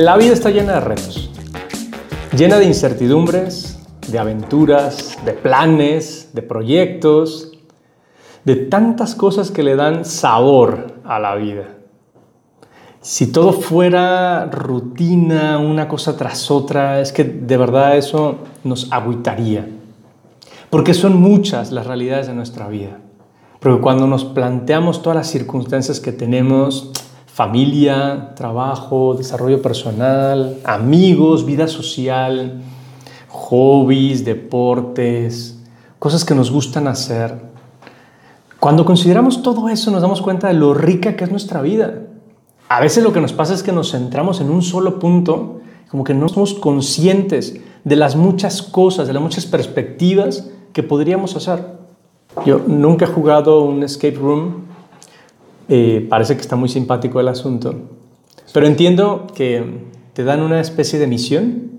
La vida está llena de retos, llena de incertidumbres, de aventuras, de planes, de proyectos, de tantas cosas que le dan sabor a la vida. Si todo fuera rutina, una cosa tras otra, es que de verdad eso nos agüitaría. Porque son muchas las realidades de nuestra vida. Porque cuando nos planteamos todas las circunstancias que tenemos, familia, trabajo, desarrollo personal, amigos, vida social, hobbies, deportes, cosas que nos gustan hacer. Cuando consideramos todo eso nos damos cuenta de lo rica que es nuestra vida. A veces lo que nos pasa es que nos centramos en un solo punto, como que no somos conscientes de las muchas cosas, de las muchas perspectivas que podríamos hacer. Yo nunca he jugado un escape room, eh, parece que está muy simpático el asunto. Pero entiendo que te dan una especie de misión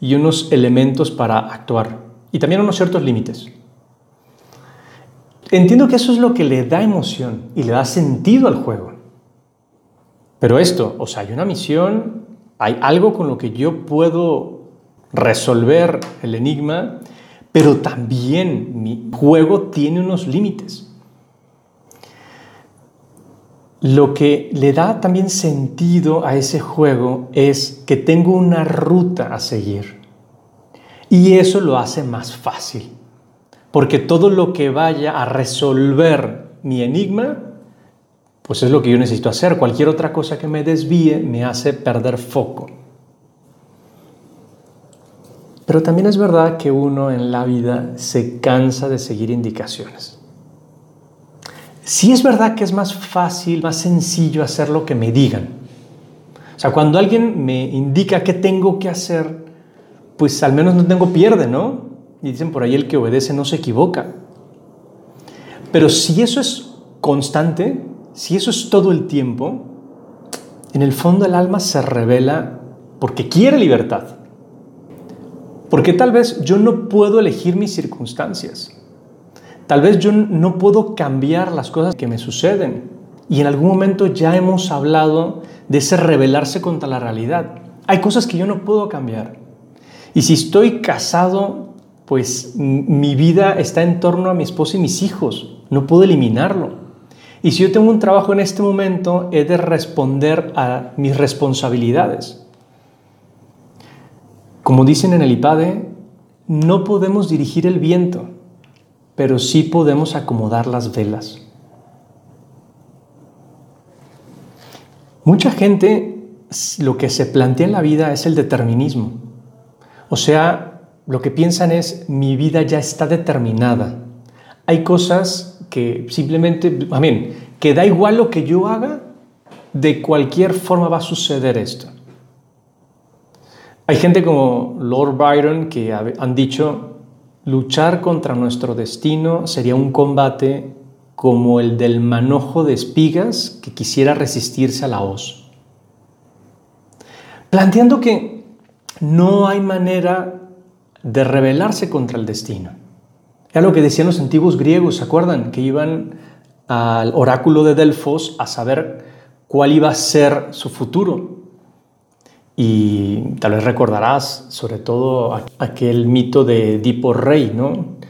y unos elementos para actuar. Y también unos ciertos límites. Entiendo que eso es lo que le da emoción y le da sentido al juego. Pero esto, o sea, hay una misión, hay algo con lo que yo puedo resolver el enigma, pero también mi juego tiene unos límites. Lo que le da también sentido a ese juego es que tengo una ruta a seguir. Y eso lo hace más fácil. Porque todo lo que vaya a resolver mi enigma, pues es lo que yo necesito hacer. Cualquier otra cosa que me desvíe me hace perder foco. Pero también es verdad que uno en la vida se cansa de seguir indicaciones. Sí es verdad que es más fácil, más sencillo hacer lo que me digan. O sea, cuando alguien me indica qué tengo que hacer, pues al menos no tengo pierde, ¿no? Y dicen por ahí el que obedece no se equivoca. Pero si eso es constante, si eso es todo el tiempo, en el fondo el alma se revela porque quiere libertad. Porque tal vez yo no puedo elegir mis circunstancias. Tal vez yo no puedo cambiar las cosas que me suceden. Y en algún momento ya hemos hablado de ese rebelarse contra la realidad. Hay cosas que yo no puedo cambiar. Y si estoy casado, pues mi vida está en torno a mi esposa y mis hijos. No puedo eliminarlo. Y si yo tengo un trabajo en este momento, he de responder a mis responsabilidades. Como dicen en el IPADE, no podemos dirigir el viento, pero sí podemos acomodar las velas. Mucha gente lo que se plantea en la vida es el determinismo. O sea, lo que piensan es mi vida ya está determinada. Hay cosas que simplemente, amén, que da igual lo que yo haga, de cualquier forma va a suceder esto. Hay gente como Lord Byron que han dicho Luchar contra nuestro destino sería un combate como el del manojo de espigas que quisiera resistirse a la hoz. Planteando que no hay manera de rebelarse contra el destino. Era lo que decían los antiguos griegos, ¿se acuerdan? Que iban al oráculo de Delfos a saber cuál iba a ser su futuro. Y tal vez recordarás sobre todo aquel mito de Edipo Rey, ¿no?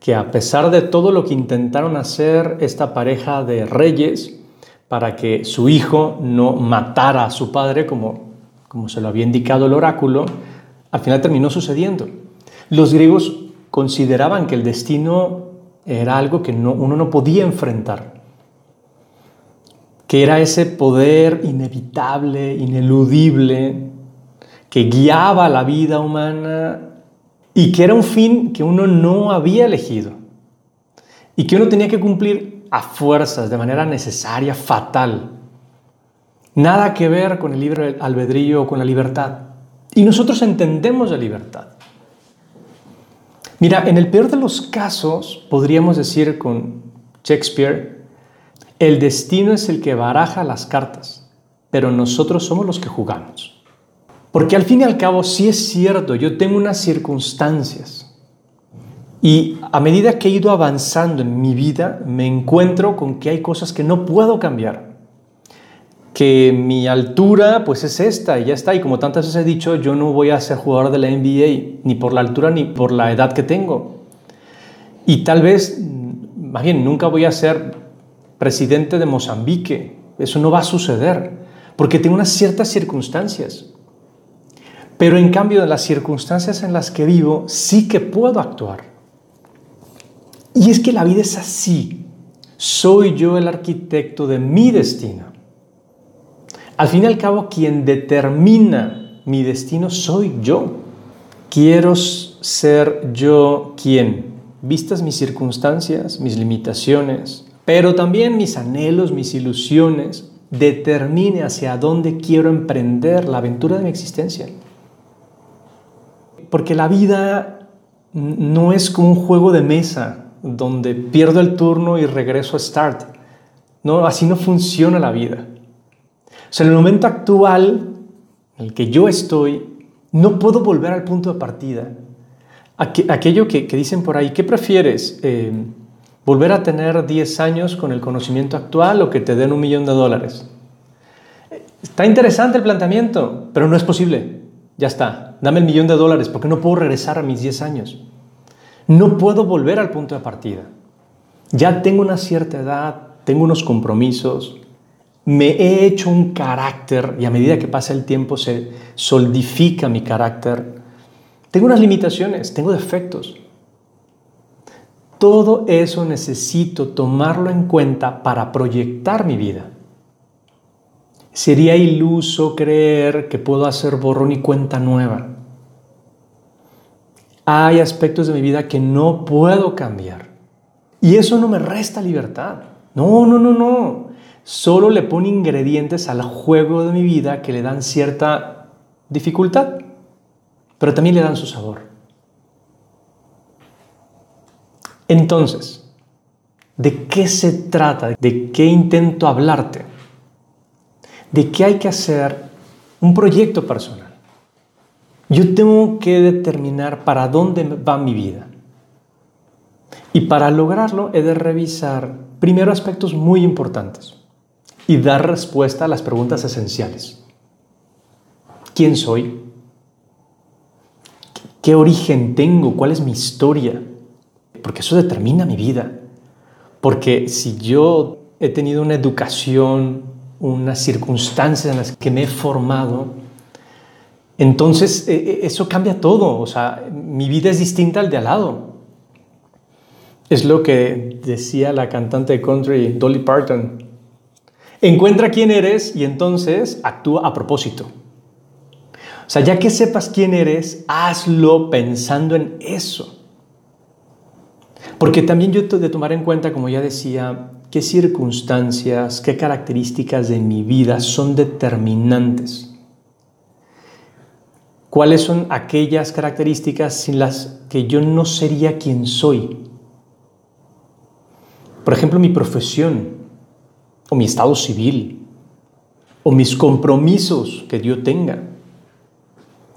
que a pesar de todo lo que intentaron hacer esta pareja de reyes para que su hijo no matara a su padre como, como se lo había indicado el oráculo, al final terminó sucediendo. Los griegos consideraban que el destino era algo que uno no podía enfrentar, que era ese poder inevitable, ineludible, que guiaba la vida humana y que era un fin que uno no había elegido y que uno tenía que cumplir a fuerzas, de manera necesaria, fatal. Nada que ver con el libre albedrío o con la libertad. Y nosotros entendemos la libertad. Mira, en el peor de los casos, podríamos decir con Shakespeare, el destino es el que baraja las cartas, pero nosotros somos los que jugamos. Porque al fin y al cabo, sí es cierto, yo tengo unas circunstancias. Y a medida que he ido avanzando en mi vida, me encuentro con que hay cosas que no puedo cambiar. que mi altura pues es esta y ya está. Y como tantas veces he dicho, yo no voy a ser jugador de la NBA ni por la altura ni por la edad que tengo. Y tal vez, más bien, nunca voy a ser presidente de Mozambique. Eso no va a suceder porque tengo unas ciertas circunstancias. Pero en cambio, de las circunstancias en las que vivo, sí que puedo actuar. Y es que la vida es así. Soy yo el arquitecto de mi destino. Al fin y al cabo, quien determina mi destino soy yo. Quiero ser yo quien, vistas mis circunstancias, mis limitaciones, pero también mis anhelos, mis ilusiones, determine hacia dónde quiero emprender la aventura de mi existencia. Porque la vida no es como un juego de mesa donde pierdo el turno y regreso a start. No, así no funciona la vida. O sea, en el momento actual en el que yo estoy, no puedo volver al punto de partida. Aquello que, dicen por ahí, ¿qué prefieres? Eh, ¿Volver a tener 10 años con el conocimiento actual o que te den un millón de dólares? Está interesante el planteamiento, pero no es posible. Ya está, dame el millón de dólares porque no puedo regresar a mis 10 años. No puedo volver al punto de partida. Ya tengo una cierta edad, tengo unos compromisos, me he hecho un carácter y a medida que pasa el tiempo se solidifica mi carácter. Tengo unas limitaciones, tengo defectos. Todo eso necesito tomarlo en cuenta para proyectar mi vida. Sería iluso creer que puedo hacer borrón y cuenta nueva. Hay aspectos de mi vida que no puedo cambiar. Y eso no me resta libertad. No, no, no, no solo le pone ingredientes al juego de mi vida que le dan cierta dificultad, pero también le dan su sabor. Entonces, ¿de qué se trata? ¿De qué intento hablarte? ¿De qué hay que hacer un proyecto personal? Yo tengo que determinar para dónde va mi vida. Y para lograrlo he de revisar primero aspectos muy importantes y dar respuesta a las preguntas esenciales. ¿Quién soy? ¿Qué origen tengo? ¿Cuál es mi historia? Porque eso determina mi vida. Porque si yo he tenido una educación, unas circunstancias en las que me he formado, entonces e, e, eso cambia todo. O sea, mi vida es distinta al de al lado. Es lo que decía la cantante de country Dolly Parton. Encuentra quién eres y entonces actúa a propósito. O sea, ya que sepas quién eres, hazlo pensando en eso. Porque también yo he de tomar en cuenta, como ya decía, qué circunstancias, qué características de mi vida son determinantes. ¿Cuáles son aquellas características sin las que yo no sería quien soy? Por ejemplo, mi profesión o mi estado civil, o mis compromisos que yo tenga.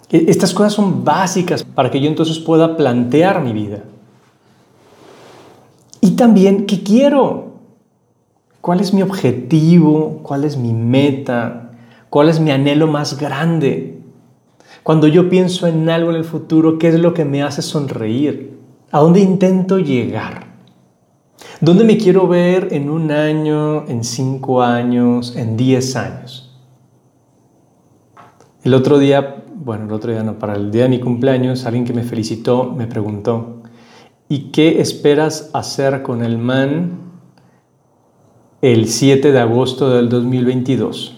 E, estas cosas son básicas para que yo entonces pueda plantear mi vida. Y también, ¿qué quiero? ¿Cuál es mi objetivo? ¿Cuál es mi meta? ¿Cuál es mi anhelo más grande? Cuando yo pienso en algo en el futuro, ¿qué es lo que me hace sonreír? ¿A dónde intento llegar? ¿Dónde me quiero ver en un año, en cinco años, en diez años? El otro día, bueno, el otro día no, para el día de mi cumpleaños, alguien que me felicitó me preguntó, ¿y qué esperas hacer con el man el 7 de agosto del 2022?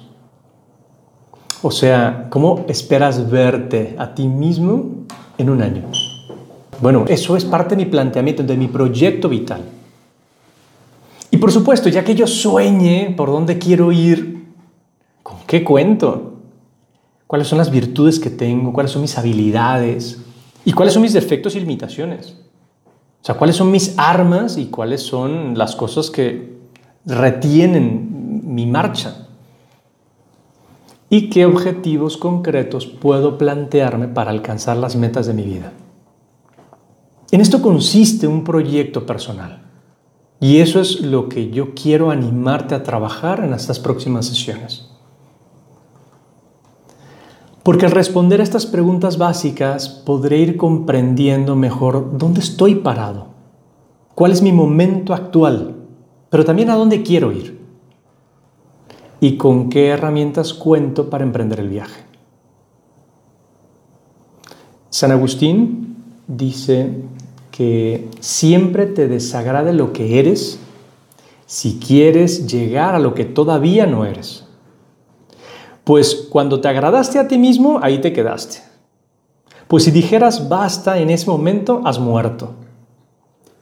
O sea, ¿cómo esperas verte a ti mismo en un año? Bueno, eso es parte de mi planteamiento, de mi proyecto vital. Y por supuesto, ya que yo sueñe por dónde quiero ir, ¿con qué cuento? ¿Cuáles son las virtudes que tengo? ¿Cuáles son mis habilidades? ¿Y cuáles son mis defectos y limitaciones? O sea, ¿cuáles son mis armas y cuáles son las cosas que retienen mi marcha? ¿Y qué objetivos concretos puedo plantearme para alcanzar las metas de mi vida? En esto consiste un proyecto personal. Y eso es lo que yo quiero animarte a trabajar en estas próximas sesiones. Porque al responder a estas preguntas básicas podré ir comprendiendo mejor dónde estoy parado, cuál es mi momento actual, pero también a dónde quiero ir y con qué herramientas cuento para emprender el viaje. San Agustín dice que siempre te desagrade lo que eres si quieres llegar a lo que todavía no eres. Pues cuando te agradaste a ti mismo, ahí te quedaste. Pues si dijeras basta en ese momento, has muerto.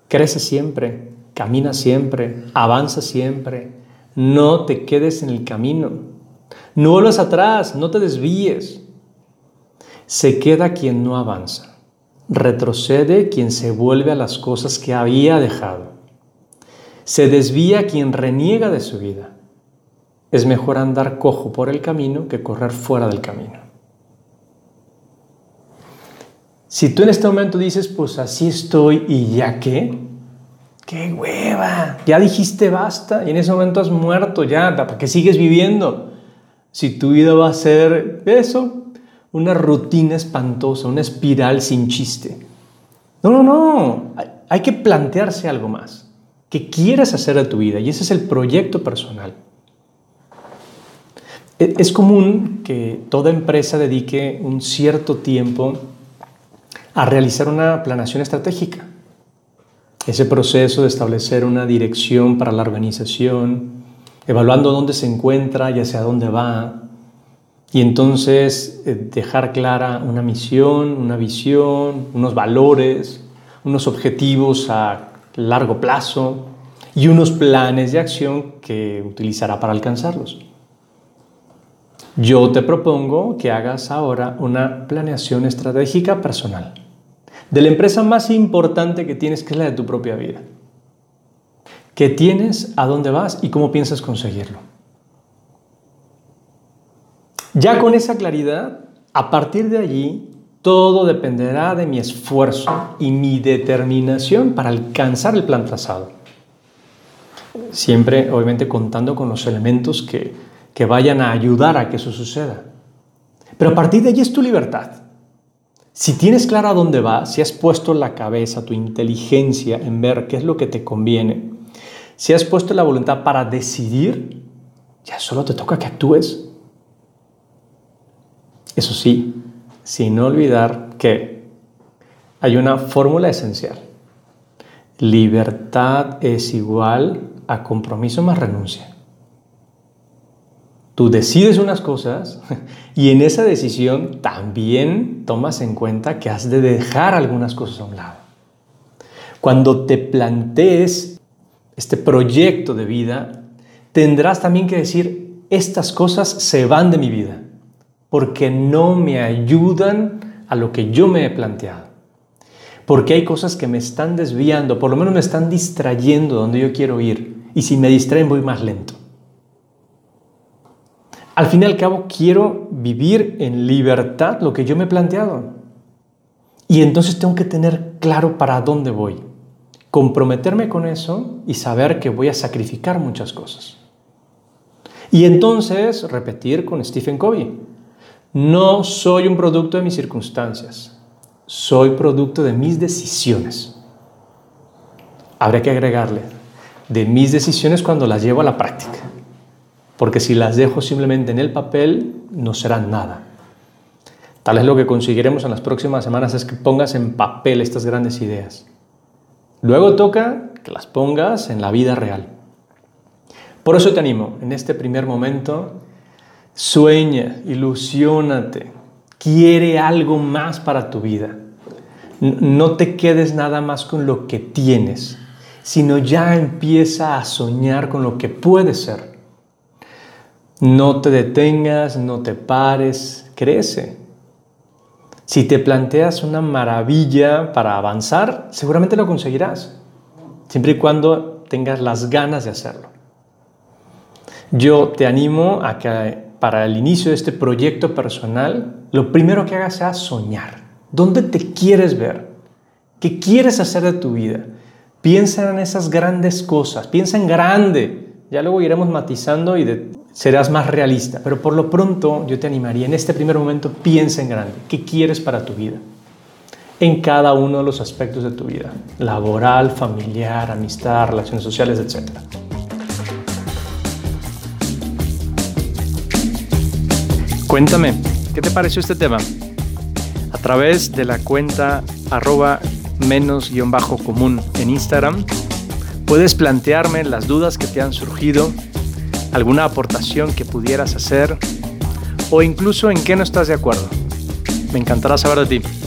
Crece siempre, camina siempre, avanza siempre. No te quedes en el camino. No vuelvas atrás, no te desvíes. Se queda quien no avanza. Retrocede quien se vuelve a las cosas que había dejado. Se desvía quien reniega de su vida. Es mejor andar cojo por el camino que correr fuera del camino. Si tú en este momento dices, pues así estoy y ya qué, qué hueva, ya dijiste basta y en ese momento has muerto ya, ¿para qué sigues viviendo? Si tu vida va a ser eso, una rutina espantosa, una espiral sin chiste. No, no, no, hay que plantearse algo más. ¿Qué quieres hacer de tu vida? Y ese es el proyecto personal. E, es común que toda empresa dedique un cierto tiempo a realizar una planeación estratégica. Ese proceso de establecer una dirección para la organización, evaluando dónde se encuentra y hacia dónde va, y entonces eh, dejar clara una misión, una visión, unos valores, unos objetivos a largo plazo y unos planes de acción que utilizará para alcanzarlos. Yo te propongo que hagas ahora una planeación estratégica personal de la empresa más importante que tienes, que es la de tu propia vida. ¿Qué tienes? ¿A dónde vas? ¿Y cómo piensas conseguirlo? Ya con esa claridad, a partir de allí, todo dependerá de mi esfuerzo y mi determinación para alcanzar el plan trazado. Siempre, obviamente, contando con los elementos que, que vayan a ayudar a que eso suceda. Pero a partir de allí es tu libertad. Si tienes claro a dónde vas, si has puesto la cabeza, tu inteligencia en ver qué es lo que te conviene, si has puesto la voluntad para decidir, ya solo te toca que actúes. Eso sí, sin olvidar que hay una fórmula esencial. Libertad es igual a compromiso más renuncia. Tú decides unas cosas y en esa decisión también tomas en cuenta que has de dejar algunas cosas a un lado. Cuando te plantees este proyecto de vida, tendrás también que decir, estas cosas se van de mi vida porque no me ayudan a lo que yo me he planteado. Porque hay cosas que me están desviando, por lo menos me están distrayendo donde yo quiero ir. Y si me distraen voy más lento. Al fin y al cabo quiero vivir en libertad lo que yo me he planteado. Y entonces tengo que tener claro para dónde voy. Comprometerme con eso y saber que voy a sacrificar muchas cosas. Y entonces repetir con Stephen Covey. No soy un producto de mis circunstancias, soy producto de mis decisiones. Habría que agregarle, de mis decisiones cuando las llevo a la práctica, porque si las dejo simplemente en el papel, no serán nada. Tal vez lo que conseguiremos en las próximas semanas es que pongas en papel estas grandes ideas. Luego toca que las pongas en la vida real. Por eso te animo en este primer momento Sueña, ilusiónate, quiere algo más para tu vida. No te quedes nada más con lo que tienes, sino ya empieza a soñar con lo que puede ser. No te detengas, no te pares, crece. Si te planteas una maravilla para avanzar, seguramente lo conseguirás, siempre y cuando tengas las ganas de hacerlo. Yo te animo a que para el inicio de este proyecto personal, lo primero que hagas sea soñar. ¿Dónde te quieres ver? ¿Qué quieres hacer de tu vida? Piensa en esas grandes cosas, piensa en grande, Ya luego iremos matizando y serás más realista. Pero por lo pronto yo te animaría, en este primer momento piensa en grande. ¿Qué quieres para tu vida? En cada uno de los aspectos de tu vida. Laboral, familiar, amistad, relaciones sociales, etc. Cuéntame, ¿qué te pareció este tema? A través de la cuenta arroba menos guion bajo común en Instagram Puedes plantearme las dudas que te han surgido, alguna aportación que pudieras hacer o incluso en qué no estás de acuerdo. Me encantará saber de ti.